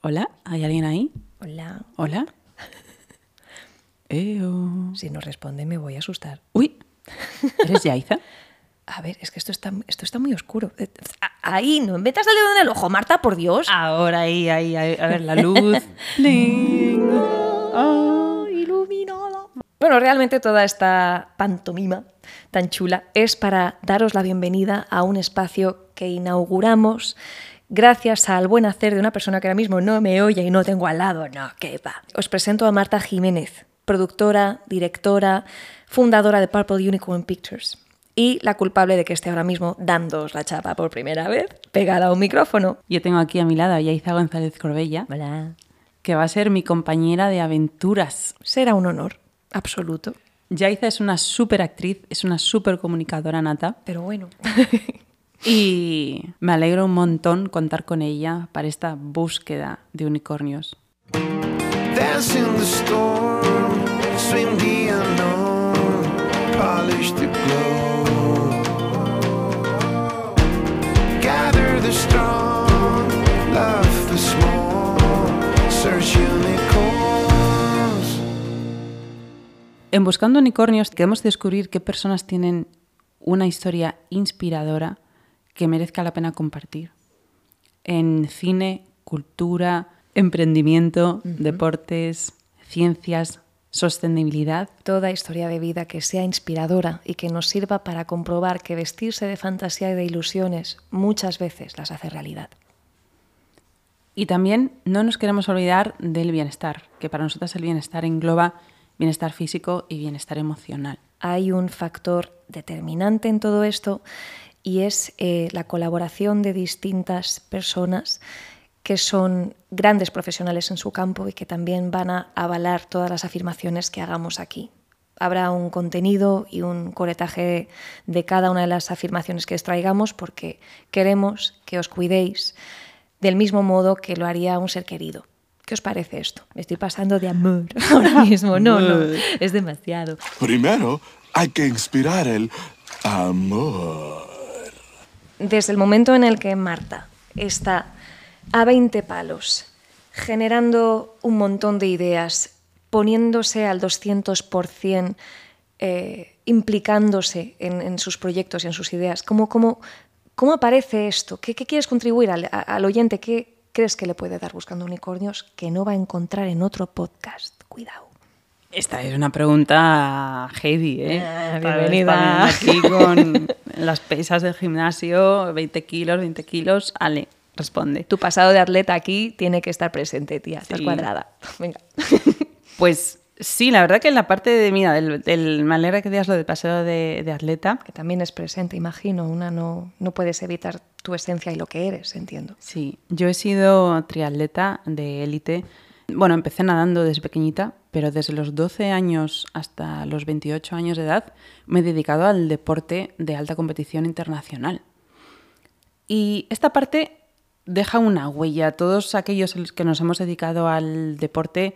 Hola, ¿hay alguien ahí? Hola. Hola. Eo. Si no responde me voy a asustar. Uy, ¿eres Yaiza? A ver, es que esto está, esto está muy oscuro. Eh, Ahí, no metas el dedo en el ojo, Marta, por Dios. Ahora ahí, ahí, ahí, a ver la luz. Ling. Ah, iluminada. Bueno, realmente toda esta pantomima tan chula es para daros la bienvenida a un espacio que inauguramos gracias al buen hacer de una persona que ahora mismo no me oye y no tengo al lado. No, que va. Os presento a Marta Jiménez, productora, directora, fundadora de Purple Unicorn Pictures y la culpable de que esté ahora mismo dándoos la chapa por primera vez, pegada a un micrófono. Yo tengo aquí a mi lado a Yaiza González Corbella, Hola. que va a ser mi compañera de aventuras. Será un honor absoluto, Yaiza es una súper actriz, es una súper comunicadora nata pero bueno. y me alegro un montón contar con ella para esta búsqueda de unicornios. En Buscando Unicornios queremos descubrir qué personas tienen una historia inspiradora que merezca la pena compartir. En cine, cultura, emprendimiento, deportes, ciencias, sostenibilidad. Toda historia de vida que sea inspiradora y que nos sirva para comprobar que vestirse de fantasía y de ilusiones muchas veces las hace realidad. Y también no nos queremos olvidar del bienestar, que para nosotras el bienestar engloba bienestar físico y bienestar emocional. Hay un factor determinante en todo esto y es eh, la colaboración de distintas personas que son grandes profesionales en su campo y que también van a avalar todas las afirmaciones que hagamos aquí. Habrá un contenido y un coretaje de cada una de las afirmaciones que extraigamos porque queremos que os cuidéis del mismo modo que lo haría un ser querido. ¿Qué os parece esto? Me estoy pasando de amor ahora mismo. No, no, es demasiado. Primero hay que inspirar el amor. Desde el momento en el que Marta está a 20 palos, generando un montón de ideas, poniéndose al 200%, eh, implicándose en, sus proyectos y en sus ideas, ¿cómo, cómo, cómo aparece esto? ¿Qué, quieres contribuir al, al oyente? ¿Qué crees que le puede dar buscando unicornios que no va a encontrar en otro podcast? Cuidado. Esta es una pregunta heavy, ¿eh? Está- bienvenida. aquí con las pesas del gimnasio, 20 kilos, 20 kilos. Ale, responde. Tu pasado de atleta aquí tiene que estar presente, tía. Estás Sí. cuadrada. Venga. Pues sí, la verdad que en la parte de, mira, del, del- me alegra que digas lo del paseo de, de atleta. que también es presente, imagino. Una no, no puedes evitar tu esencia y lo que eres, entiendo. Sí, yo he sido triatleta de élite. Bueno, empecé nadando desde pequeñita, pero desde los 12 años hasta los 28 años de edad me he dedicado al deporte de alta competición internacional. Y esta parte deja una huella. Todos aquellos que nos hemos dedicado al deporte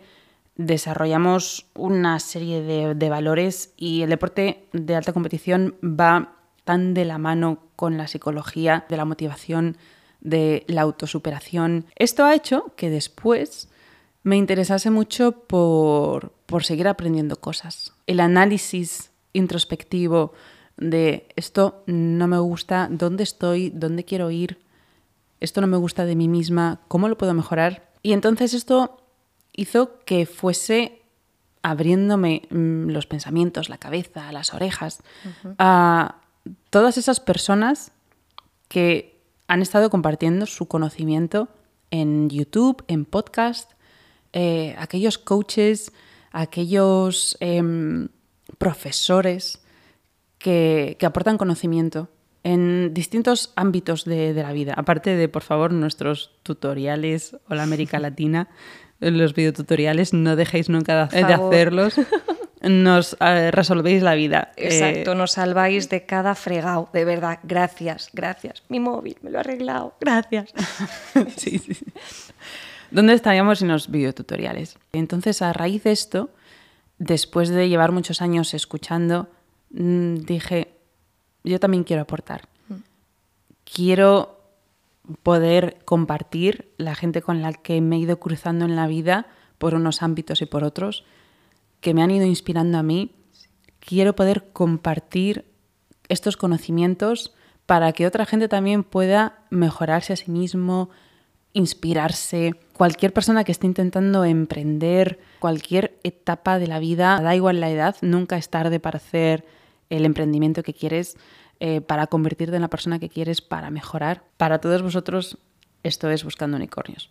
desarrollamos una serie de, de valores y el deporte de alta competición va tan de la mano con la psicología, de la motivación, de la autosuperación. Esto ha hecho que después me interesase mucho por, por seguir aprendiendo cosas. El análisis introspectivo de esto no me gusta, dónde estoy, dónde quiero ir, esto no me gusta de mí misma, ¿cómo lo puedo mejorar? Y entonces esto hizo que fuese abriéndome mm, los pensamientos, la cabeza, las orejas, a todas esas personas que han estado compartiendo su conocimiento en YouTube, en podcast, eh, aquellos coaches, aquellos em, profesores que, que aportan conocimiento en distintos ámbitos de, de la vida. Aparte de, por favor, nuestros tutoriales o la América Latina, los videotutoriales, no dejéis nunca de, hacerlos. Nos eh, resolvéis la vida. Eh, Exacto, nos salváis de cada fregado, de verdad. Gracias, gracias. Mi móvil, me lo ha arreglado. Gracias. sí, sí. ¿Dónde estaríamos sin los videotutoriales? Entonces, a raíz de esto, después de llevar muchos años escuchando, mm, dije, yo también quiero aportar. Quiero poder compartir la gente con la que me he ido cruzando en la vida por unos ámbitos y por otros, que me han ido inspirando a mí. Quiero poder compartir estos conocimientos para que otra gente también pueda mejorarse a sí mismo, inspirarse. Cualquier persona que esté intentando emprender cualquier etapa de la vida, da igual la edad, nunca es tarde para hacer el emprendimiento que quieres, eh, para convertirte en la persona que quieres, para mejorar. Para todos vosotros, esto es Buscando Unicornios.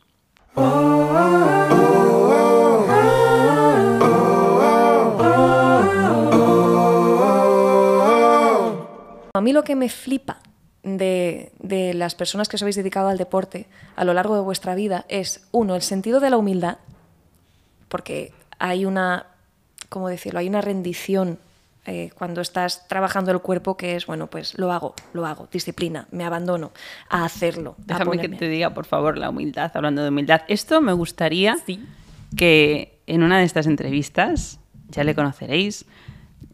A mí lo que me flipa de, de las personas que os habéis dedicado al deporte a lo largo de vuestra vida es, uno, el sentido de la humildad, porque hay una, ¿cómo decirlo? Hay una rendición eh, cuando estás trabajando el cuerpo que es, bueno, pues lo hago, lo hago, disciplina, me abandono a hacerlo. a Déjame que te diga, por favor, la humildad, hablando de humildad. Esto me gustaría que en una de estas entrevistas, ya le conoceréis,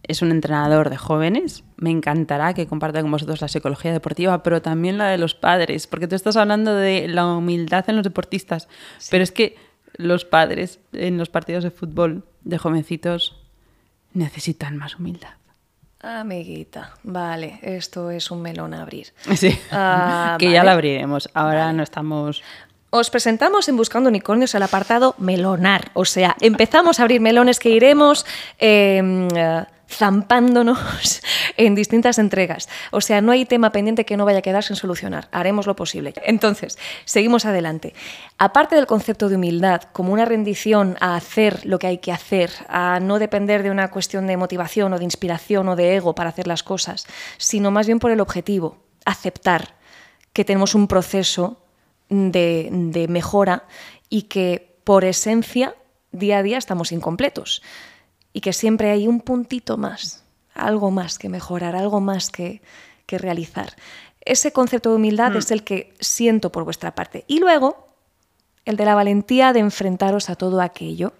es un entrenador de jóvenes. Me encantará que comparta con vosotros la psicología deportiva, pero también la de los padres, porque tú estás hablando de la humildad en los deportistas, pero es que los padres en los partidos de fútbol de jovencitos necesitan más humildad. Amiguita, vale, esto es un melón a abrir. Sí, Ah, que ya la abriremos. Ahora no estamos... Os presentamos en Buscando Unicornios el apartado melonar, o sea, empezamos a abrir melones que iremos eh, eh, zampándonos en distintas entregas. O sea, no hay tema pendiente que no vaya a quedar sin solucionar. Haremos lo posible. Entonces, seguimos adelante. Aparte del concepto de humildad como una rendición a hacer lo que hay que hacer, a no depender de una cuestión de motivación o de inspiración o de ego para hacer las cosas, sino más bien por el objetivo, aceptar que tenemos un proceso de, de mejora y que por esencia día a día estamos incompletos y que siempre hay un puntito más, algo más que mejorar, algo más que, que realizar. Ese concepto de humildad es el que siento por vuestra parte. Y luego, el de la valentía de enfrentaros a todo aquello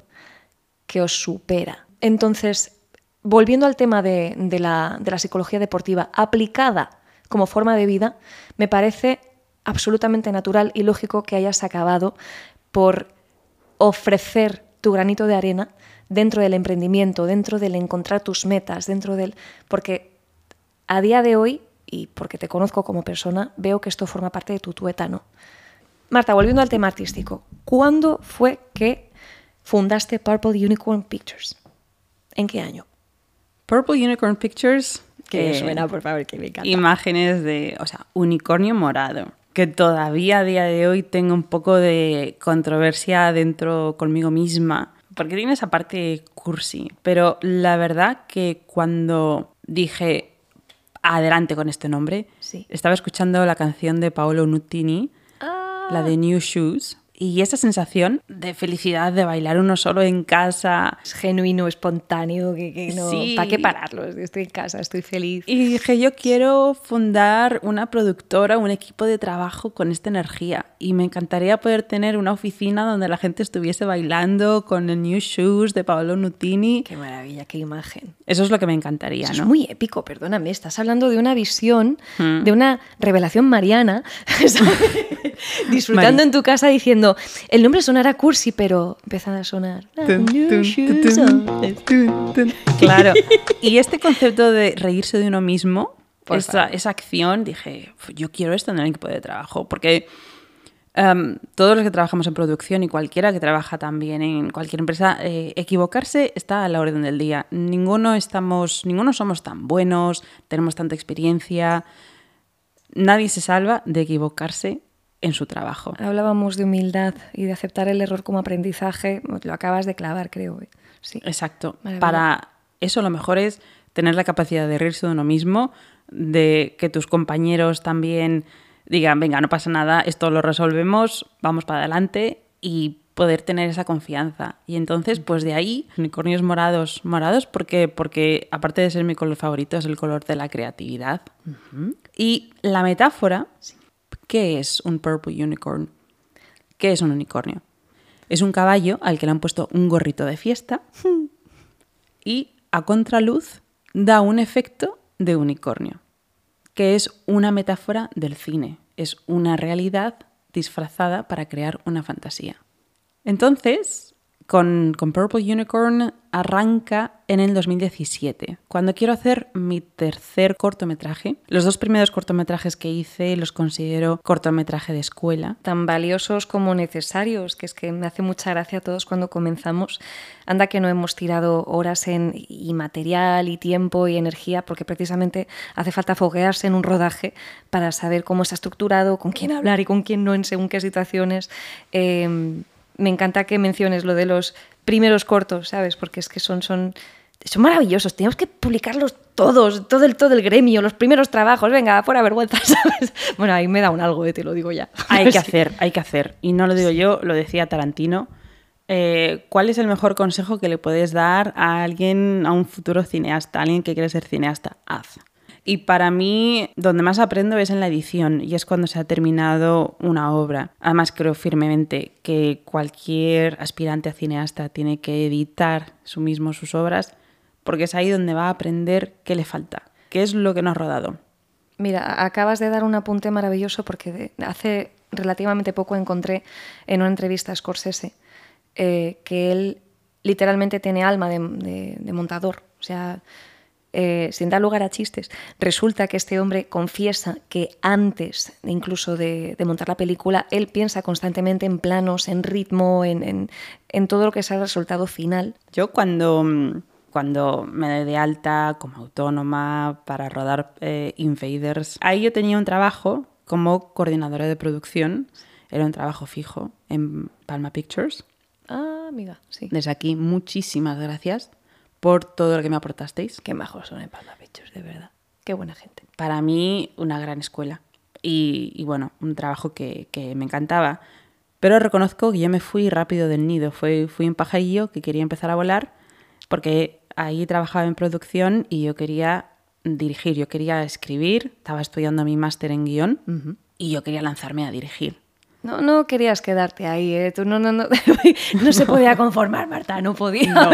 que os supera. Entonces, volviendo al tema de, de la, de la psicología deportiva aplicada como forma de vida, me parece absolutamente natural y lógico que hayas acabado por ofrecer tu granito de arena dentro del emprendimiento, dentro del encontrar tus metas, dentro del... Porque a día de hoy, y porque te conozco como persona, veo que esto forma parte de tu tuétano. Marta, volviendo al tema artístico, ¿cuándo fue que fundaste Purple Unicorn Pictures? ¿En qué año? Purple Unicorn Pictures. Que eh, suena, por favor, que me encanta. Imágenes de, o sea, unicornio morado. Que todavía a día de hoy tengo un poco de controversia dentro conmigo misma. Porque tiene esa parte cursi. Pero la verdad que cuando dije adelante con este nombre, Sí. estaba escuchando la canción de Paolo Nutini, Ah. la de New Shoes. Y esa sensación de felicidad de bailar uno solo en casa, Es genuino, espontáneo, que, que no... Sí. ¿Para qué pararlo? Estoy en casa, estoy feliz. Y dije, yo quiero fundar una productora, un equipo de trabajo con esta energía. Y me encantaría poder tener una oficina donde la gente estuviese bailando con el New Shoes de Paolo Nutini. Qué maravilla, qué imagen. Eso es lo que me encantaría, Eso ¿no? es muy épico, perdóname. Estás hablando de una visión, Hmm. de una revelación mariana, disfrutando Mari. en tu casa diciendo, el nombre sonará cursi, pero empieza a sonar. Tun, tun, tun. Claro. Y este concepto de reírse de uno mismo, esa, acción, dije, "Uf, yo quiero esto en el equipo de trabajo. Porque em, todos los que trabajamos en producción y cualquiera que trabaja también en cualquier empresa, eh, equivocarse está a la orden del día. Ninguno, estamos, ninguno somos tan buenos, tenemos tanta experiencia. Nadie se salva de equivocarse en su trabajo. Hablábamos de humildad y de aceptar el error como aprendizaje. Lo acabas de clavar, creo. ¿eh? Sí. Exacto. Para eso lo mejor es tener la capacidad de reírse de uno mismo, de que tus compañeros también digan, venga, no pasa nada, esto lo resolvemos, vamos para adelante y poder tener esa confianza. Y entonces, pues de ahí, unicornios morados, morados, porque, porque aparte de ser mi color favorito, es el color de la creatividad. Y la metáfora, ¿qué es un purple unicorn? ¿Qué es un unicornio? Es un caballo al que le han puesto un gorrito de fiesta y a contraluz da un efecto de unicornio, que es una metáfora del cine. es una realidad disfrazada para crear una fantasía. Entonces, con, Purple Unicorn arranca en el 2017, cuando quiero hacer mi tercer cortometraje. Los dos primeros cortometrajes que hice los considero cortometraje de escuela. tan valiosos como necesarios, que es que me hace mucha gracia a todos cuando comenzamos. Anda que no hemos tirado horas en y material y tiempo y energía, porque precisamente hace falta foguearse en un rodaje para saber cómo está estructurado, con quién hablar y con quién no en según qué situaciones. Eh, me encanta que menciones lo de los primeros cortos, ¿sabes? Porque es que son, son, son maravillosos. Tenemos que publicarlos todos, todo el, todo el gremio, los primeros trabajos. Venga, fuera vergüenza, ¿sabes? Bueno, ahí me da un algo, eh, te lo digo ya. Hay que Sí. hacer, hay que hacer. Y no lo digo yo, lo decía Tarantino. Eh, ¿Cuál es el mejor consejo que le puedes dar a alguien, a un futuro cineasta, a alguien que quiere ser cineasta? Haz. Y para mí, donde más aprendo es en la edición, y es cuando se ha terminado una obra. Además, creo firmemente que cualquier aspirante a cineasta tiene que editar su mismo sus obras, porque es ahí donde va a aprender qué le falta, qué es lo que no ha rodado. Mira, acabas de dar un apunte maravilloso porque hace relativamente poco encontré en una entrevista a Scorsese eh, que él literalmente tiene alma de, de- de montador. O sea, eh, sin dar lugar a chistes, resulta que este hombre confiesa que antes incluso de, de montar la película, él piensa constantemente en planos, en ritmo, en, en- en todo lo que es el resultado final. Yo cuando, cuando me doy de alta como autónoma para rodar eh, Invaders, ahí yo tenía un trabajo como coordinadora de producción, era un trabajo fijo en Palma Pictures. Ah, amiga, sí. Desde aquí, muchísimas gracias por todo lo que me aportasteis. Qué majos son en Palma Pictures, de verdad. Qué buena gente. Para mí, una gran escuela. Y, y bueno, un trabajo que, que me encantaba. Pero reconozco que yo me fui rápido del nido. Fui, fui un pajarillo que quería empezar a volar porque ahí trabajaba en producción y yo quería dirigir, yo quería escribir, estaba estudiando mi máster en guion y yo quería lanzarme a dirigir. No, no querías quedarte ahí, ¿eh? Tú no, no, no, no se podía conformar, Marta, no podía. No.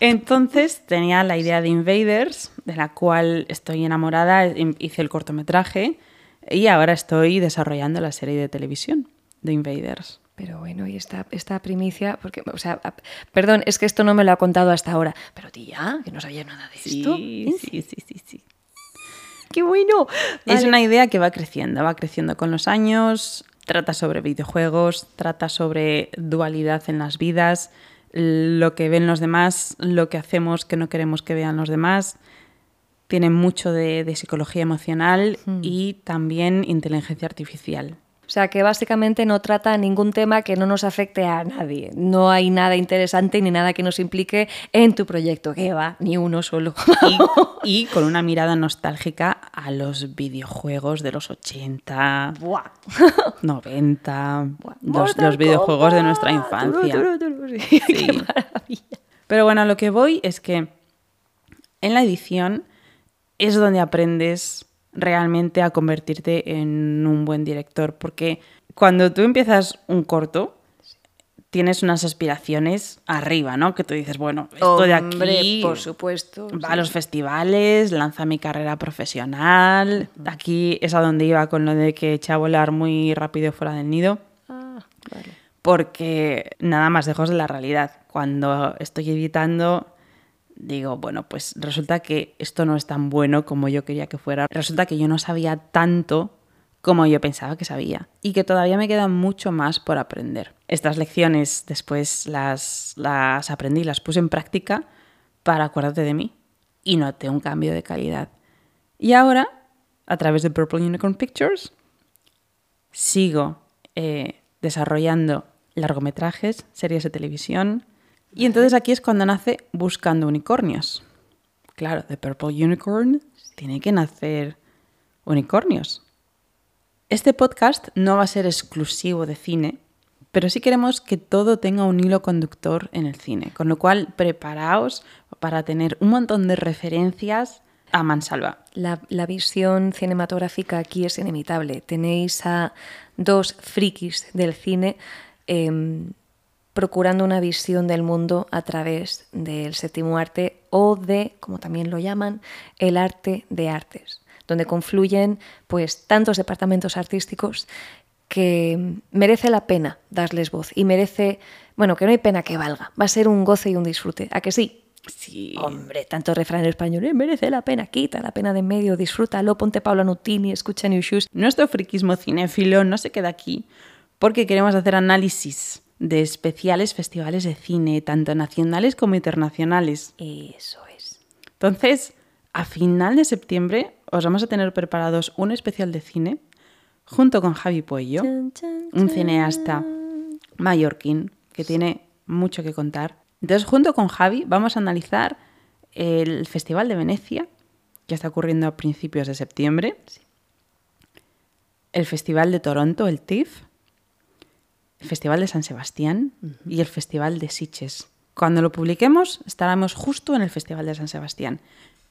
Entonces tenía la idea de Invaders, de la cual estoy enamorada, hice el cortometraje y ahora estoy desarrollando la serie de televisión de Invaders. Pero bueno, y esta, esta primicia, porque, o sea, perdón, es que esto no me lo ha contado hasta ahora. Pero tía, que no sabía nada de esto. Sí, sí, sí, sí, sí. ¡Qué bueno! Es una idea que va creciendo, va creciendo con los años, trata sobre videojuegos, trata sobre dualidad en las vidas, lo que ven los demás, lo que hacemos que no queremos que vean los demás. Tiene mucho de, de psicología emocional y también inteligencia artificial. O sea, que básicamente no trata ningún tema que no nos afecte a nadie. No hay nada interesante ni nada que nos implique en tu proyecto. Que va, ni uno solo. Y, y con una mirada nostálgica a los videojuegos de los 80, Buah. 90, los, Mortal los videojuegos de nuestra infancia. Turu, turu, turu. Sí, Sí. qué maravilla. Pero bueno, a lo que voy es que en la edición es donde aprendes realmente a convertirte en un buen director, porque cuando tú empiezas un corto, tienes unas aspiraciones arriba, ¿no? Que tú dices, bueno, esto de Hombre, aquí por supuesto. va sí. a los festivales, lanza mi carrera profesional, aquí es a donde iba con lo de que eché a volar muy rápido fuera del nido Ah, vale. porque nada más lejos de la realidad. Cuando estoy editando, digo, bueno, pues resulta que esto no es tan bueno como yo quería que fuera. Resulta que yo no sabía tanto como yo pensaba que sabía y que todavía me queda mucho más por aprender. Estas lecciones después las, las aprendí, las puse en práctica para acordarte de mí y noté un cambio de calidad. Y ahora, a través de Purple Unicorn Pictures, sigo eh, desarrollando largometrajes, series de televisión. Y entonces aquí es cuando nace Buscando Unicornios. Claro, de Purple Unicorn tiene que nacer unicornios. Este podcast no va a ser exclusivo de cine, pero sí queremos que todo tenga un hilo conductor en el cine, con lo cual preparaos para tener un montón de referencias a mansalva. La, la visión cinematográfica aquí es inimitable. Tenéis a dos frikis del cine em, procurando una visión del mundo a través del séptimo arte o de, como también lo llaman, el arte de artes. donde confluyen pues tantos departamentos artísticos que merece la pena darles voz y merece, bueno, que no hay pena que valga, va a ser un goce y un disfrute, ¿a que sí? Sí. Hombre, tanto refrán en español, "Eh, merece la pena, quita la pena de en medio, disfrútalo, ponte Pablo Nutini, escucha New Shoes. Nuestro friquismo cinéfilo no se queda aquí porque queremos hacer análisis de especiales festivales de cine, tanto nacionales como internacionales. Eso es. Entonces, a final de septiembre os vamos a tener preparados un especial de cine junto con Javi Puello, un cineasta mallorquín que tiene mucho que contar. Entonces, junto con Javi vamos a analizar el Festival de Venecia, que está ocurriendo a principios de septiembre, el Festival de Toronto, el TIFF, el Festival de San Sebastián y el Festival de Sitges. Cuando lo publiquemos, estaremos justo en el Festival de San Sebastián.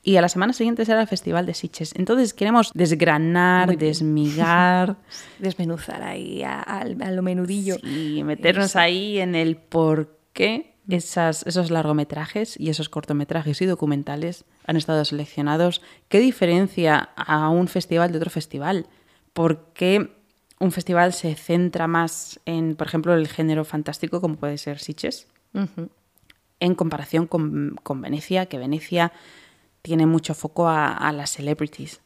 Y a la semana siguiente será el Festival de Sitges. Entonces queremos desgranar, desmigar Desmenuzar ahí a, a- a lo menudillo. y meternos Eso. ahí en el por qué esas, esos largometrajes y esos cortometrajes y documentales han estado seleccionados. ¿Qué diferencia a un festival de otro festival? ¿Por qué un festival se centra más en, por ejemplo, el género fantástico, como puede ser Sitges, en comparación con, con Venecia, que Venecia tiene mucho foco a, a las celebrities.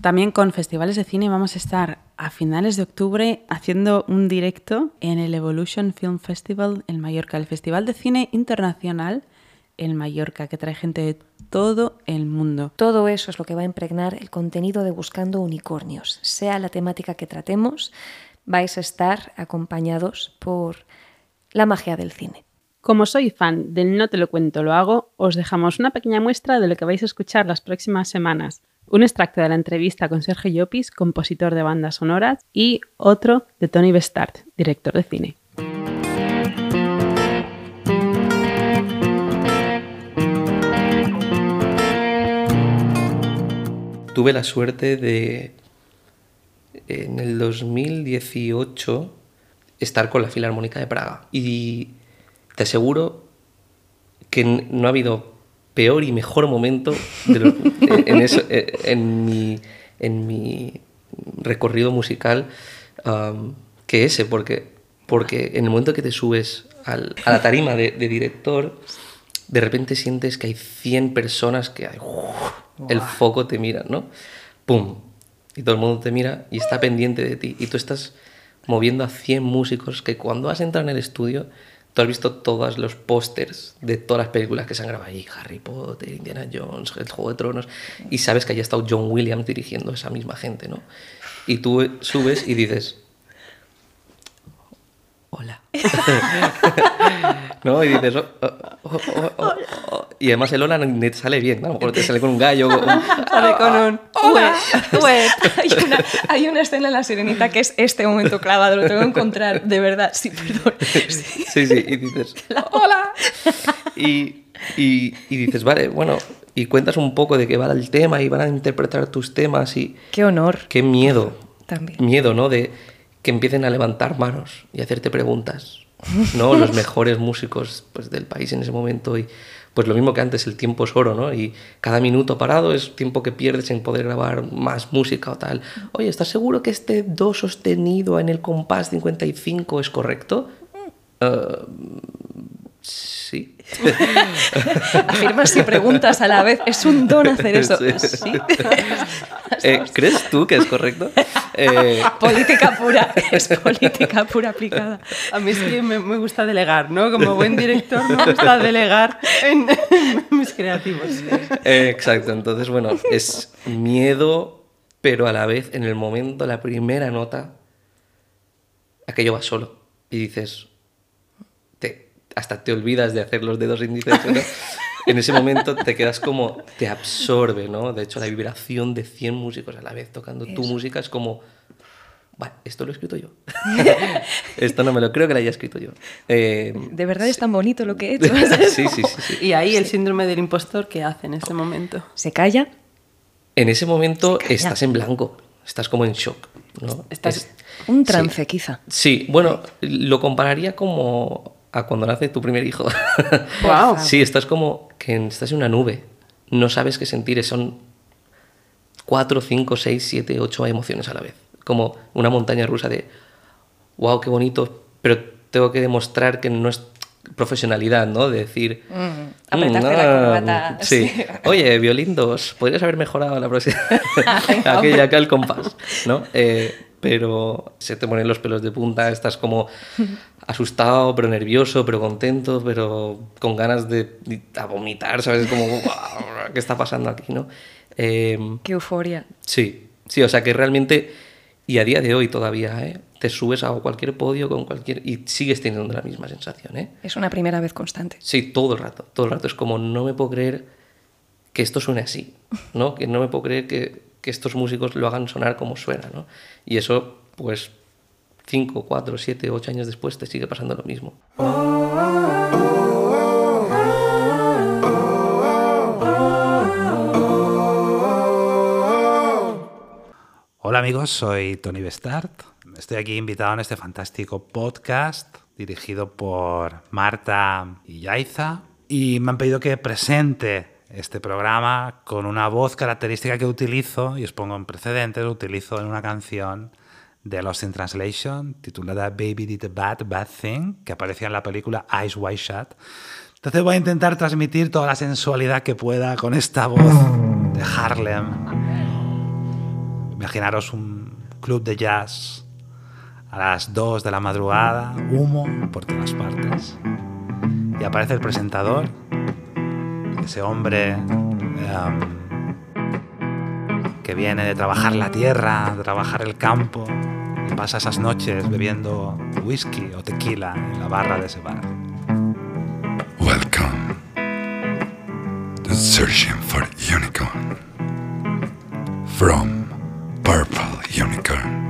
También con festivales de cine vamos a estar a finales de octubre haciendo un directo en el Evolution Film Festival en Mallorca, el Festival de Cine Internacional en Mallorca, que trae gente de todo el mundo. Todo eso es lo que va a impregnar el contenido de Buscando Unicornios. Sea la temática que tratemos, vais a estar acompañados por la magia del cine. Como soy fan del No te lo cuento, lo hago, os dejamos una pequeña muestra de lo que vais a escuchar las próximas semanas. Un extracto de la entrevista con Sergio Llopis, compositor de bandas sonoras, y otro de Tony Bestart, director de cine. Tuve la suerte de, en el 2018, estar con la Filarmónica de Praga. Y te aseguro que no ha habido peor y mejor momento eh, en mi, en mi recorrido musical am, que ese, porque, porque en el momento que te subes al- a la tarima de director, de repente sientes que hay 100 personas que hay, el foco te mira, ¿no? ¡Pum! Y todo el mundo te mira y está pendiente de ti. Y tú estás moviendo a 100 músicos que cuando has entrado en el estudio, tú has visto todos los pósters de todas las películas que se han grabado ahí, Harry Potter, Indiana Jones, El Juego de Tronos, y sabes que haya estado John Williams dirigiendo a esa misma gente, ¿no? Y tú subes y dices, hola. ¿No? Y dices, oh, oh, oh, y además el hola ni te sale bien, ¿no? a lo mejor te sale con un gallo. un- Sale con un... Wet, wet. Hay, una, hay una escena en La Sirenita que es este momento clavado, lo tengo que encontrar, de verdad, sí, perdón. Sí. Sí, sí, y dices, hola. Y, y, y dices, vale, bueno, y cuentas un poco de qué va el tema y van a interpretar tus temas y Qué honor. qué miedo. También. Miedo, ¿no? De que empiecen a levantar manos y hacerte preguntas, ¿no? Los mejores músicos pues, del país en ese momento y pues lo mismo que antes, el tiempo es oro, ¿no? Y cada minuto parado es tiempo que pierdes en poder grabar más música o tal. Oye, ¿estás seguro que este do sostenido en el compás 55 es correcto? Eh, sí. Afirmas y preguntas a la vez. Es un don hacer eso. Sí. Sí. Eh, ¿Crees tú que es correcto? Eh, política pura. Es política pura aplicada. A mí es que me, me gusta delegar, ¿no? Como buen director me gusta delegar en, en mis creativos. Eh, exacto, entonces bueno, es miedo, pero a la vez en el momento, la primera nota, aquello va solo. Y dices, te, hasta te olvidas de hacer los dedos índices. ¿no? En ese momento te quedas como, te absorbe, ¿no? De hecho, la vibración de 100 músicos a la vez tocando tu música es como, "Vale, esto lo he escrito yo. esto no me lo creo que lo haya escrito yo. Eh, De verdad es tan bonito lo que he hecho. sí, sí, sí, sí. Y ahí el síndrome del impostor, ¿qué hace en ese momento? Se calla. En ese momento estás en blanco, estás como en shock. ¿no? Estás- Es- Un trance, quizá. sí, bueno, lo compararía como a cuando nace tu primer hijo. Guau. Sí, estás como que estás en una nube, no sabes qué sentir, son cuatro, cinco, seis, siete, ocho emociones a la vez. Como una montaña rusa de, wow, qué bonito, pero tengo que demostrar que no es profesionalidad, ¿no? De decir... Mm, apretaste la corbata. Sí. Oye, violín 2, podrías haber mejorado la próxima. Aquella acá el compás, ¿no? Eh, pero se te ponen los pelos de punta, estás como asustado, pero nervioso, pero contento, pero con ganas de, de- a vomitar, ¿sabes? Como, "Guau, ¿qué está pasando aquí, no? Eh, Qué euforia. Sí, sí, o sea que realmente, y a día de hoy todavía, ¿eh? te subes a cualquier podio con cualquier y sigues teniendo la misma sensación, ¿eh? Es una primera vez constante. Sí, todo el rato, todo el rato. Es como, no me puedo creer que esto suene así, ¿no? Que no me puedo creer que, que estos músicos lo hagan sonar como suena, ¿no? Y eso, pues, 5, 4, 7, 8 años después te sigue pasando lo mismo. Hola amigos, soy Tony Bestart. Estoy aquí invitado en este fantástico podcast dirigido por Marta y Yaiza y me han pedido que presente este programa con una voz característica que utilizo y os pongo en precedentes, lo utilizo en una canción de Lost in Translation titulada Baby Did a Bad Bad Thing que aparecía en la película Eyes Wide Shut. Entonces voy a intentar transmitir toda la sensualidad que pueda con esta voz de Harlem Imaginaros un club de jazz a las 2 de la madrugada, humo por todas partes. Y aparece el presentador, ese hombre em, que viene de trabajar la tierra, de trabajar el campo, y pasa esas noches bebiendo whisky o tequila en la barra de ese bar. Welcome to Searching for Unicorn from Purple Unicorn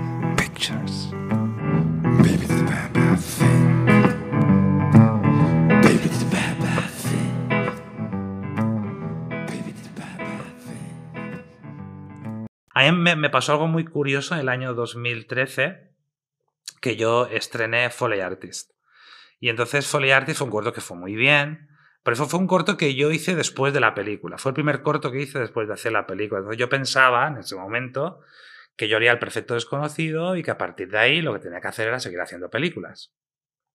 A mí me, pasó algo muy curioso en el año 2013 que yo estrené Foley Artist. Y entonces Foley Artist fue un corto que fue muy bien, pero eso fue un corto que yo hice después de la película. Fue el primer corto que hice después de hacer la película. Entonces yo pensaba en ese momento que yo haría el perfecto desconocido y que a partir de ahí lo que tenía que hacer era seguir haciendo películas.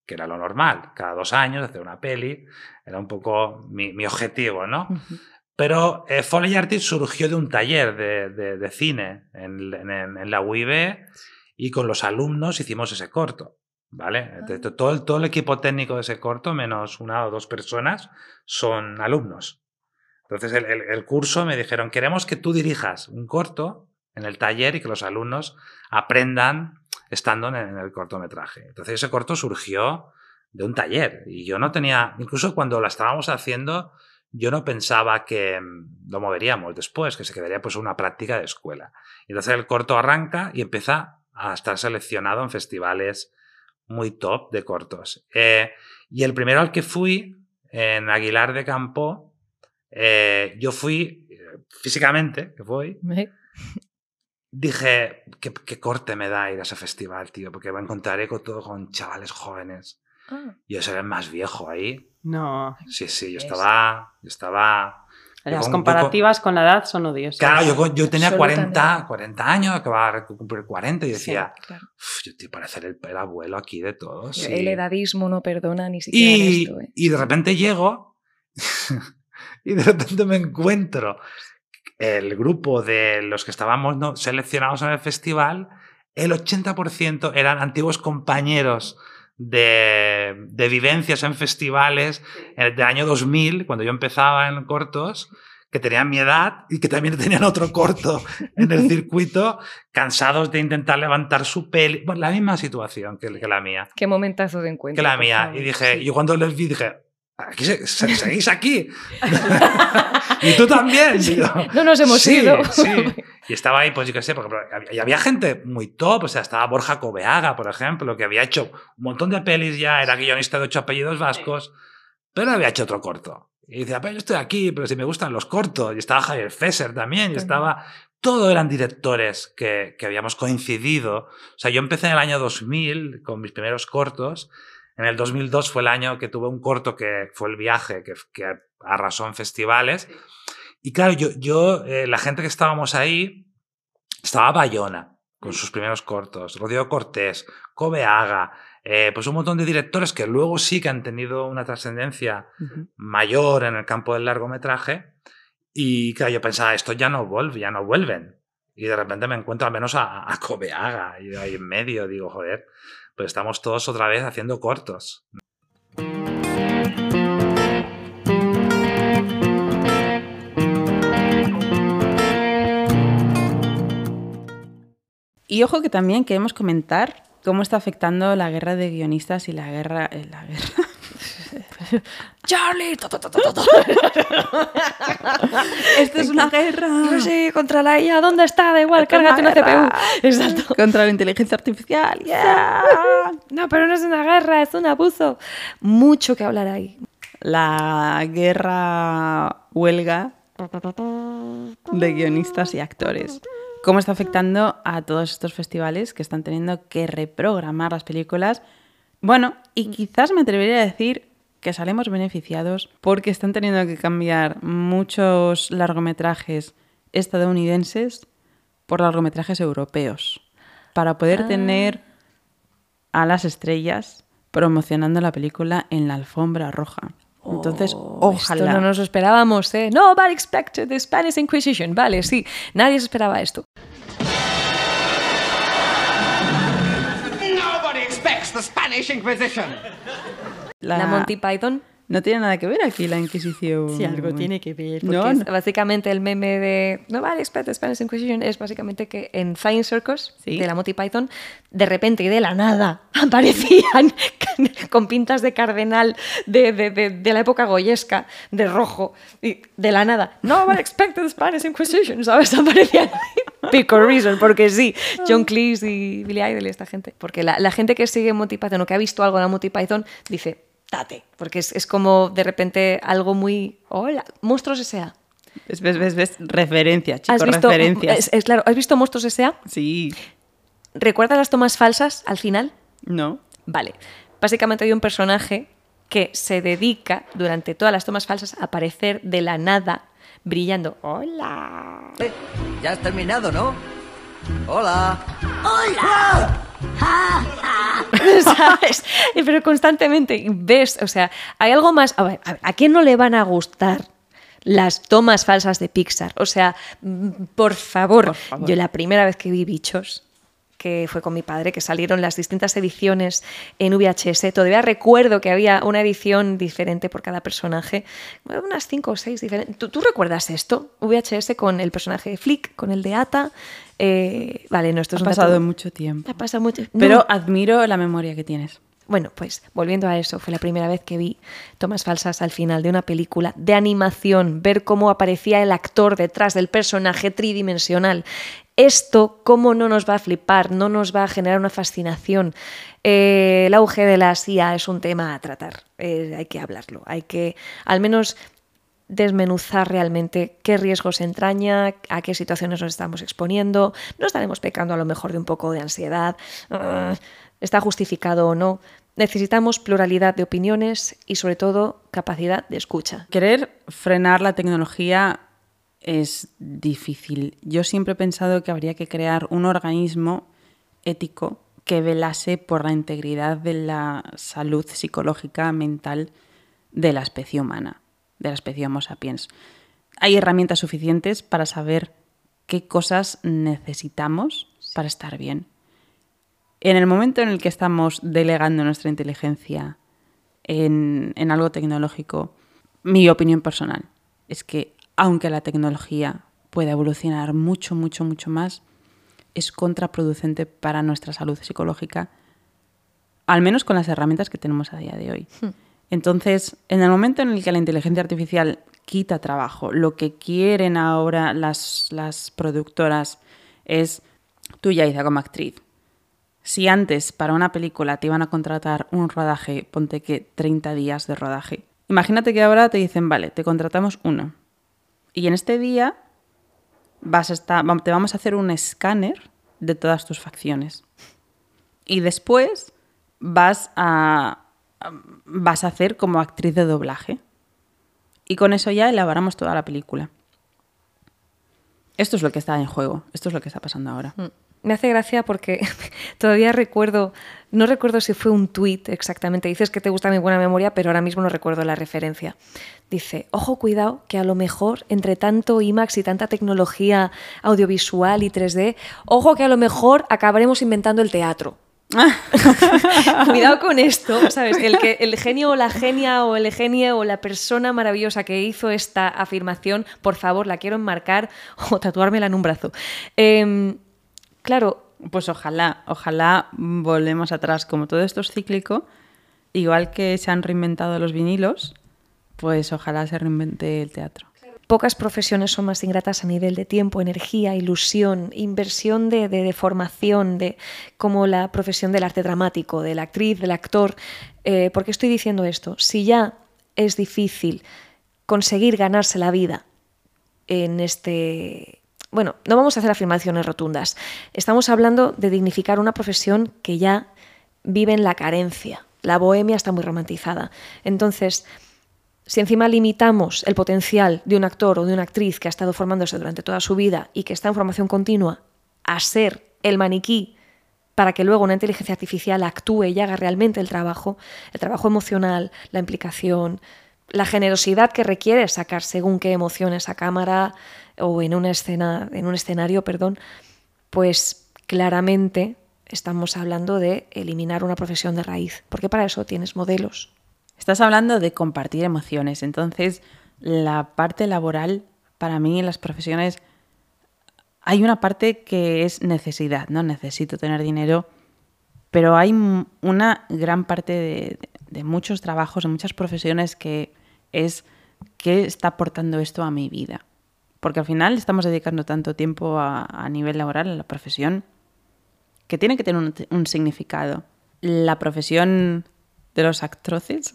Que era lo normal. Cada dos años hacer una peli. Era un poco mi, mi objetivo, ¿no? Pero eh, Foley Artist surgió de un taller de, de- de cine en, en- en la UIB y con los alumnos hicimos ese corto. ¿Vale? Entonces, todo, el, todo el equipo técnico de ese corto, menos una o dos personas, son alumnos. Entonces, el, el- el curso me dijeron: queremos que tú dirijas un corto en el taller y que los alumnos aprendan estando en el cortometraje. Entonces, ese corto surgió de un taller y yo no tenía, incluso cuando la estábamos haciendo, yo no pensaba que mm, lo moveríamos después, que se quedaría pues una práctica de escuela. Y entonces el corto arranca y empieza a estar seleccionado en festivales muy top de cortos. Eh, y el primero al que fui, en Aguilar de Campo, eh, yo fui eh, físicamente, que fui, dije, ¿qué, qué corte me da ir a ese festival, tío, porque me encontraré con todo con chavales jóvenes. Ah, Yo seré el más viejo ahí. No. Sí, sí, yo Es- estaba, yo estaba Las comparativas con la edad son odiosas. Claro, yo, yo tenía Absolutamente. 40, 40 años, acababa de cumplir 40 y decía, claro. "Uf, yo estoy para ser el, el abuelo aquí de todos. El y- edadismo no perdona ni siquiera y, esto. ¿eh? y de repente llego y de repente me encuentro el grupo de los que estábamos ¿no? seleccionados en el festival, el 80% eran antiguos compañeros de, de vivencias en festivales en el año 2000, cuando yo empezaba en cortos, que tenían mi edad y que también tenían otro corto en el circuito, cansados de intentar levantar su peli. Bueno, la misma situación que, que la mía Qué momentazo de encuentro. que la mía. favor. Y dije, Sí. yo cuando les vi dije, "Aquí se- se- ¿seguís aquí? y tú también. No nos hemos "Sí, ido. Sí. Y estaba ahí, pues yo qué sé, porque había, y había gente muy top, o sea, estaba Borja Cobeaga, por ejemplo, que había hecho un montón de pelis ya, era guionista de ocho apellidos vascos, pero había hecho otro corto. Y decía, pero yo estoy aquí, pero si me gustan los cortos. Y estaba Javier Fesser también, y estaba... Todo eran directores que, que habíamos coincidido. O sea, yo empecé en el año 2000 con mis primeros cortos. En el 2002 fue el año que tuve un corto que fue El viaje, que, que arrasó en festivales. Y claro, yo, yo eh, la gente que estábamos ahí, estaba Bayona con sus primeros cortos, Rodrigo Cortés, Cobeaga, eh, pues un montón de directores que luego sí que han tenido una trascendencia Ujú. mayor en el campo del largometraje. Y claro, yo pensaba, esto ya no vuelve, ya no vuelven. Y de repente me encuentro al menos a, a Cobeaga y ahí en medio digo, joder, pues estamos todos otra vez haciendo cortos. Y ojo que también queremos comentar cómo está afectando la guerra de guionistas y la guerra... eh, la guerra. Charlie, ta, ta, ta. Esto es una guerra. No sé, contra la IA, ¿dónde está? Da igual, Esto es cárgate una guerra. CPU. Exacto. Contra la inteligencia artificial. yeah. No, pero no es una guerra, es un abuso. Mucho que hablar ahí. La guerra huelga de guionistas y actores. ¿Cómo está afectando a todos estos festivales que están teniendo que reprogramar las películas? Bueno, y quizás me atrevería a decir que salimos beneficiados porque están teniendo que cambiar muchos largometrajes estadounidenses por largometrajes europeos para poder tener a las estrellas promocionando la película en la alfombra roja. Entonces, ojalá. Esto no nos esperábamos, ¿eh? Nobody expected the Spanish Inquisition. Vale, sí, nadie se esperaba esto. Nobody expects the Spanish Inquisition. La, Monty Python. No tiene nada que ver aquí la Inquisición. que ver. No, es no. básicamente el meme de Nobody expected the Spanish Inquisition es básicamente que en Flying Circus Sí. de la Monty Python, de repente y de la nada aparecían con pintas de cardenal de, de- de- de la época goyesca, de rojo, y de la nada. Nobody expected the Spanish Inquisition, ¿sabes? Aparecían. Pico reason, porque sí, John Cleese y Billy Idol y esta gente. Porque la, la gente que sigue Monty Python o que ha visto algo de la Monty Python dice, date, porque es, es como de repente algo muy. Hola, monstruos S.A. ¿Ves, ves, ves, ves? Referencia, chicos, ¿Has visto, referencias. es, es claro, ¿has visto monstruos S.A.? Sí. ¿Recuerdas las tomas falsas al final? No. Vale. Básicamente hay un personaje que se dedica durante todas las tomas falsas a aparecer de la nada brillando. ¡Hola! Ya has terminado, ¿no? Hola. ¿Sabes? Pero constantemente ves, o sea, hay algo más. A ver, a ver, ¿a quién no le van a gustar las tomas falsas de Pixar? O sea, mm, por favor, Por favor. yo la primera vez que vi bichos que fue con mi padre, que salieron las distintas ediciones en VHS. Todavía recuerdo que había una edición diferente por cada personaje, unas cinco o seis diferentes. ¿Tú, tú recuerdas esto? VHS con el personaje de Flick, con el de Ata. Eh, vale, no, esto Ha es dato- pasado mucho tiempo. Ha pasado mucho. Pero No. admiro la memoria que tienes. Bueno, pues volviendo a eso, fue la primera vez que vi tomas falsas al final de una película de animación, ver cómo aparecía el actor detrás del personaje tridimensional. Esto, ¿cómo no nos va a flipar? No nos va a generar una fascinación. Eh, el auge de la IA es un tema a tratar. Eh, hay que hablarlo. Hay que, al menos, desmenuzar realmente qué riesgos entraña, a qué situaciones nos estamos exponiendo. No estaremos pecando a lo mejor de un poco de ansiedad. ah, ¿Está justificado o no? Necesitamos pluralidad de opiniones y sobre todo capacidad de escucha. Querer frenar la tecnología es difícil. Yo siempre he pensado que habría que crear un organismo ético que velase por la integridad de la salud psicológica, mental de la especie humana, de la especie Homo sapiens. Hay herramientas suficientes para saber qué cosas necesitamos para estar bien. En el momento en el que estamos delegando nuestra inteligencia en, en algo tecnológico, mi opinión personal es que aunque la tecnología pueda evolucionar mucho, mucho, mucho más, es contraproducente para nuestra salud psicológica, al menos con las herramientas que tenemos a día de hoy. Entonces, en el momento en el que la inteligencia artificial quita trabajo, lo que quieren ahora las, las productoras es, tú Yaiza como actriz, si antes para una película te iban a contratar un rodaje, ponte que 30 días de rodaje, imagínate que ahora te dicen, vale, te contratamos uno. Y en este día vas a estar, te vamos a hacer un escáner de todas tus facciones. Y después vas a, vas a hacer como actriz de doblaje. Y con eso ya elaboramos toda la película. Esto es lo que está en juego, esto es lo que está pasando ahora. Me hace gracia porque todavía recuerdo, no recuerdo si fue un tuit exactamente, dices que te gusta mi buena memoria, pero ahora mismo no recuerdo la referencia. Dice, ojo cuidado, que a lo mejor entre tanto IMAX y tanta tecnología audiovisual y 3D, ojo que a lo mejor acabaremos inventando el teatro. Cuidado con esto, ¿sabes? El, que, el genio o la genia o el genie o la persona maravillosa que hizo esta afirmación, por favor, la quiero enmarcar o tatuármela en un brazo. Em, claro, Pues ojalá, ojalá volvemos atrás. Como todo esto es cíclico, igual que se han reinventado los vinilos, pues ojalá se reinvente el teatro. pocas profesiones son más ingratas a nivel de tiempo, energía, ilusión, inversión de, de- formación, de, como la profesión del arte dramático, de la actriz, del actor. Eh, ¿Por qué estoy diciendo esto? Si ya es difícil conseguir ganarse la vida en este... Bueno, no vamos a hacer afirmaciones rotundas. Estamos hablando de dignificar una profesión que ya vive en la carencia. La bohemia está muy romantizada. Entonces, si encima limitamos el potencial de un actor o de una actriz que ha estado formándose durante toda su vida y que está en formación continua a ser el maniquí para que luego una inteligencia artificial actúe y haga realmente el trabajo, el trabajo emocional, la implicación, la generosidad que requiere sacar según qué emociones a cámara o en una escena, en un escenario, perdón, pues claramente estamos hablando de eliminar una profesión de raíz, porque para eso tienes modelos, Estás hablando de compartir emociones, entonces la parte laboral, para mí en las profesiones, hay una parte que es necesidad, ¿no? Necesito tener dinero, pero hay una gran parte de, de muchos trabajos, de muchas profesiones que es qué está aportando esto a mi vida. Porque al final estamos dedicando tanto tiempo a, nivel laboral, a la profesión, que tiene que tener un, significado. La profesión de los actroces,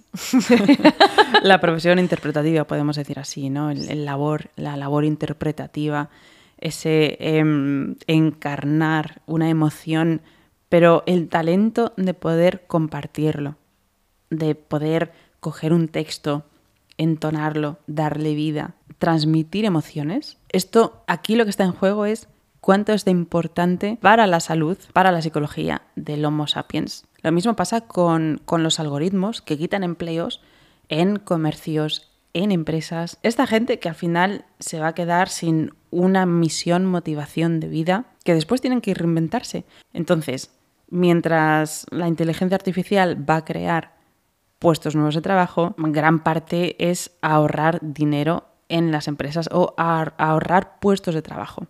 la profesión interpretativa, podemos decir así, ¿no? El labor, la labor interpretativa, ese em, encarnar una emoción, pero el talento de poder compartirlo, de poder coger un texto, entonarlo, darle vida, transmitir emociones. Esto aquí lo que está en juego es cuánto es de importante para la salud, para la psicología del Homo sapiens. Lo mismo pasa con, con los algoritmos que quitan empleos en comercios, en empresas. Esta gente que al final se va a quedar sin una misión, motivación de vida, que después tienen que reinventarse. Entonces, mientras la inteligencia artificial va a crear puestos nuevos de trabajo, gran parte es ahorrar dinero en las empresas o ahor- ahorrar puestos de trabajo.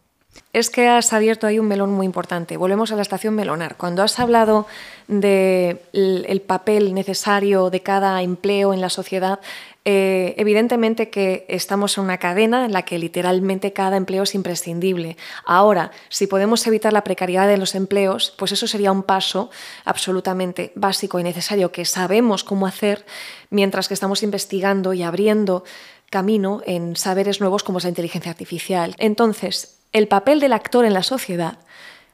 Es que has abierto ahí un melón muy importante. Volvemos a la estación melonar. Cuando has hablado del el papel necesario de cada empleo en la sociedad, eh, evidentemente que estamos en una cadena en la que literalmente cada empleo es imprescindible. Ahora, si podemos evitar la precariedad de los empleos, pues eso sería un paso absolutamente básico y necesario que sabemos cómo hacer mientras que estamos investigando y abriendo camino en saberes nuevos como es la inteligencia artificial. Entonces, el papel del actor en la sociedad,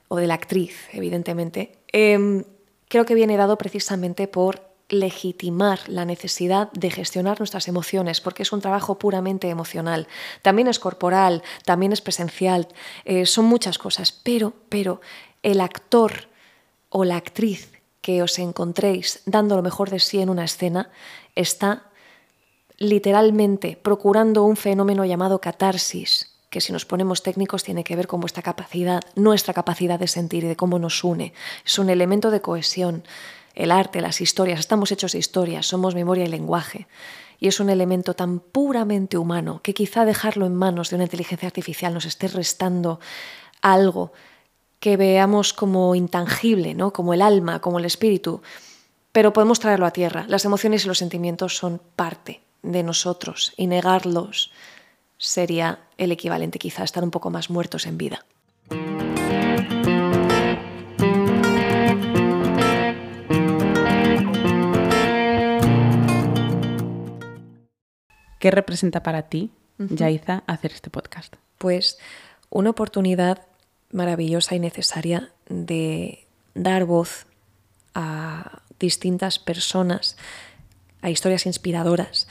o de la actriz, evidentemente, em, creo que viene dado precisamente por legitimar la necesidad de gestionar nuestras emociones, porque es un trabajo puramente emocional. También es corporal, también es presencial, eh, son muchas cosas, pero, pero el actor o la actriz que os encontréis dando lo mejor de sí en una escena está literalmente procurando un fenómeno llamado catarsis, que si nos ponemos técnicos tiene que ver con vuestra capacidad, nuestra capacidad de sentir y de cómo nos une. Es un elemento de cohesión. El arte, las historias, estamos hechos de historias, somos memoria y lenguaje. Y es un elemento tan puramente humano que quizá dejarlo en manos de una inteligencia artificial nos esté restando algo que veamos como intangible, ¿no? como el alma, como el espíritu, pero podemos traerlo a tierra. Las emociones y los sentimientos son parte de nosotros y negarlos sería el equivalente quizá a estar un poco más muertos en vida. ¿Qué representa para ti, Yaiza, hacer este podcast? Pues una oportunidad maravillosa y necesaria de dar voz a distintas personas, a historias inspiradoras,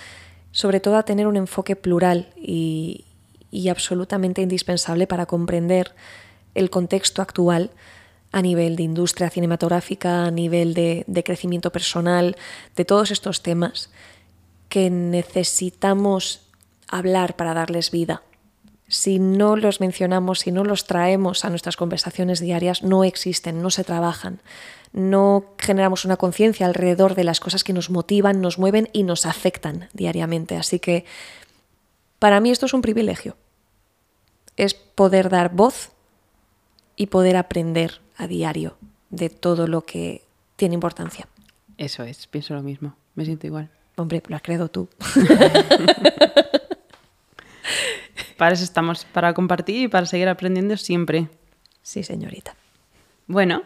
sobre todo a tener un enfoque plural y, y absolutamente indispensable para comprender el contexto actual a nivel de industria cinematográfica, a nivel de, de crecimiento personal, de todos estos temas que necesitamos hablar para darles vida. Si no los mencionamos, si no los traemos a nuestras conversaciones diarias, no existen, no se trabajan. No generamos una conciencia alrededor de las cosas que nos motivan, nos mueven y nos afectan diariamente. Así que para mí esto es un privilegio. Es poder dar voz y poder aprender a diario de todo lo que tiene importancia. Eso es, pienso lo mismo. Me siento igual. Hombre, lo has creado tú. Para eso estamos, para compartir y para seguir aprendiendo siempre. Sí, señorita. Bueno,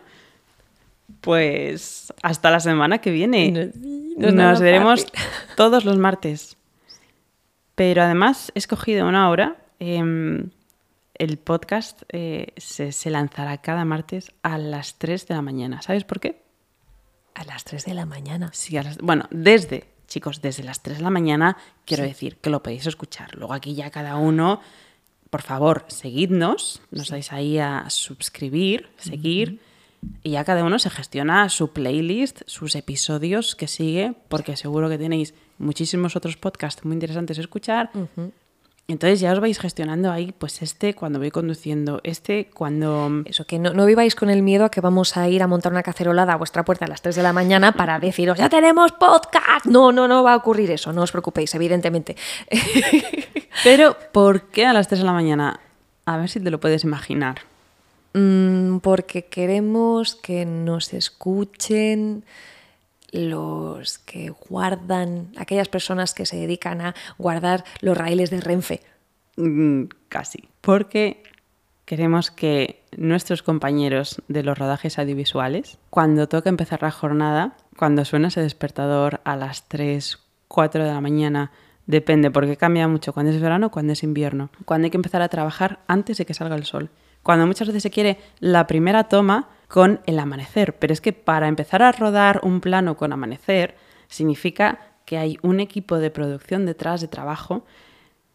pues hasta la semana que viene. No- no Nos veremos fácil. todos los martes. Pero además he escogido una hora. em, el podcast eh, se, se lanzará cada martes a las 3 de la mañana. ¿Sabes por qué? A las 3 de la mañana. Sí, a las- bueno, desde, chicos, desde las 3 de la mañana, quiero decir que lo podéis escuchar. Luego aquí ya cada uno, por favor, seguidnos, nos dais ahí a suscribir, seguir, y ya cada uno se gestiona su playlist, sus episodios que sigue, porque seguro que tenéis muchísimos otros podcasts muy interesantes a escuchar. Entonces ya os vais gestionando ahí, pues este cuando voy conduciendo, este cuando... Eso, que no, no viváis con el miedo a que vamos a ir a montar una cacerolada a vuestra puerta a las 3 de la mañana para deciros, ya tenemos podcast. No, no, no va a ocurrir eso, no os preocupéis, evidentemente. Pero, ¿por qué a las 3 de la mañana? A ver si te lo puedes imaginar. Mm, porque queremos que nos escuchen los que guardan, aquellas personas que se dedican a guardar los raíles de Renfe. Mm, Casi. Porque queremos que nuestros compañeros de los rodajes audiovisuales, cuando toca empezar la jornada, cuando suena ese despertador a las 3, 4 de la mañana, depende, porque cambia mucho cuando es verano, cuando es invierno, cuando hay que empezar a trabajar antes de que salga el sol, cuando muchas veces se quiere la primera toma con el amanecer, pero es que para empezar a rodar un plano con amanecer significa que hay un equipo de producción detrás de trabajo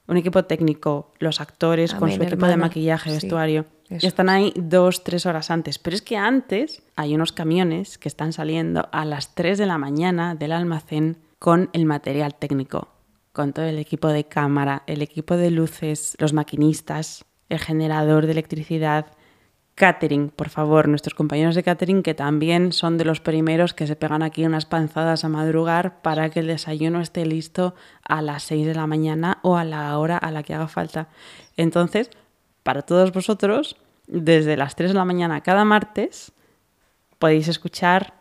un equipo técnico, los actores con su equipo de maquillaje, Sí, vestuario, eso. y están ahí dos, tres horas antes. Pero es que antes hay unos camiones que están saliendo a las 3 de la mañana del almacén con el material técnico, con todo el equipo de cámara, el equipo de luces, los maquinistas, el generador de electricidad, catering, por favor, nuestros compañeros de catering que también son de los primeros que se pegan aquí unas panzadas a madrugar para que el desayuno esté listo a las 6 de la mañana o a la hora a la que haga falta. Entonces, para todos vosotros, desde las 3 de la mañana cada martes, podéis escuchar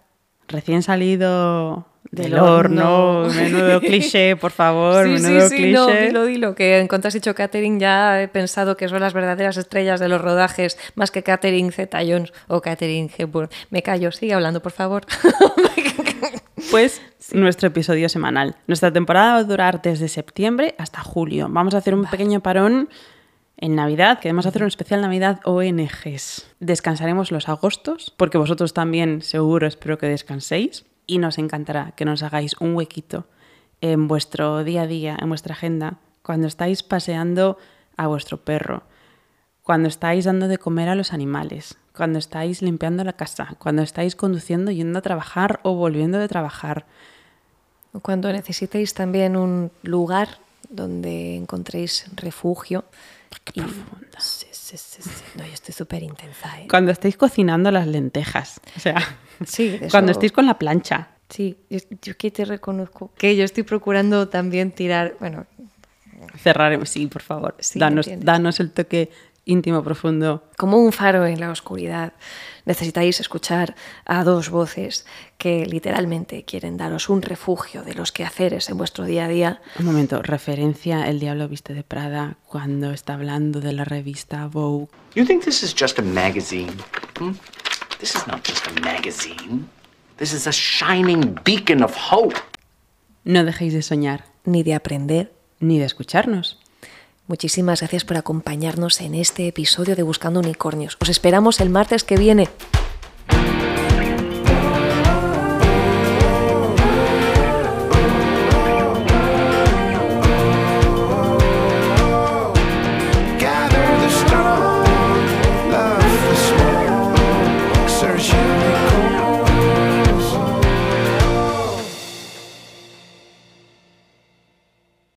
recién salido del, Del horno, horno. menudo cliché, por favor, Sí, menudo sí, cliché. no, dilo, dilo, que en cuanto has dicho catering ya he pensado que son las verdaderas estrellas de los rodajes, más que catering Zeta-Jones o catering Hepburn. Me callo, sigue hablando, por favor. Pues nuestro episodio semanal. Nuestra temporada va a durar desde septiembre hasta julio. Vamos a hacer un pequeño parón en Navidad, queremos hacer un especial Navidad ONGs. Descansaremos los agostos, porque vosotros también seguro espero que descanséis y nos encantará que nos hagáis un huequito en vuestro día a día, en vuestra agenda, cuando estáis paseando a vuestro perro, cuando estáis dando de comer a los animales, cuando estáis limpiando la casa, cuando estáis conduciendo, yendo a trabajar o volviendo de trabajar. Cuando necesitéis también un lugar donde encontréis refugio. Qué profunda. Sí, sí, sí, sí. No, yo estoy súper intensa, ¿eh? Cuando estáis cocinando las lentejas, o sea, Sí, cuando estéis con la plancha. Sí, yo, yo que te reconozco que yo estoy procurando también tirar, bueno, Cerraremos, sí, por favor. Sí, danos, danos el toque íntimo, profundo. como un faro en la oscuridad. Necesitáis escuchar a dos voces que literalmente quieren daros un refugio de los quehaceres en vuestro día a día. Un momento, referencia El Diablo Viste de Prada cuando está hablando de la revista Vogue. You think this is just a magazine? Hmm? This is not just a magazine. This is a shining beacon of hope. No dejéis de soñar, ni de aprender. ni de escucharnos. Muchísimas gracias por acompañarnos en este episodio de Buscando Unicornios. Os esperamos el martes que viene.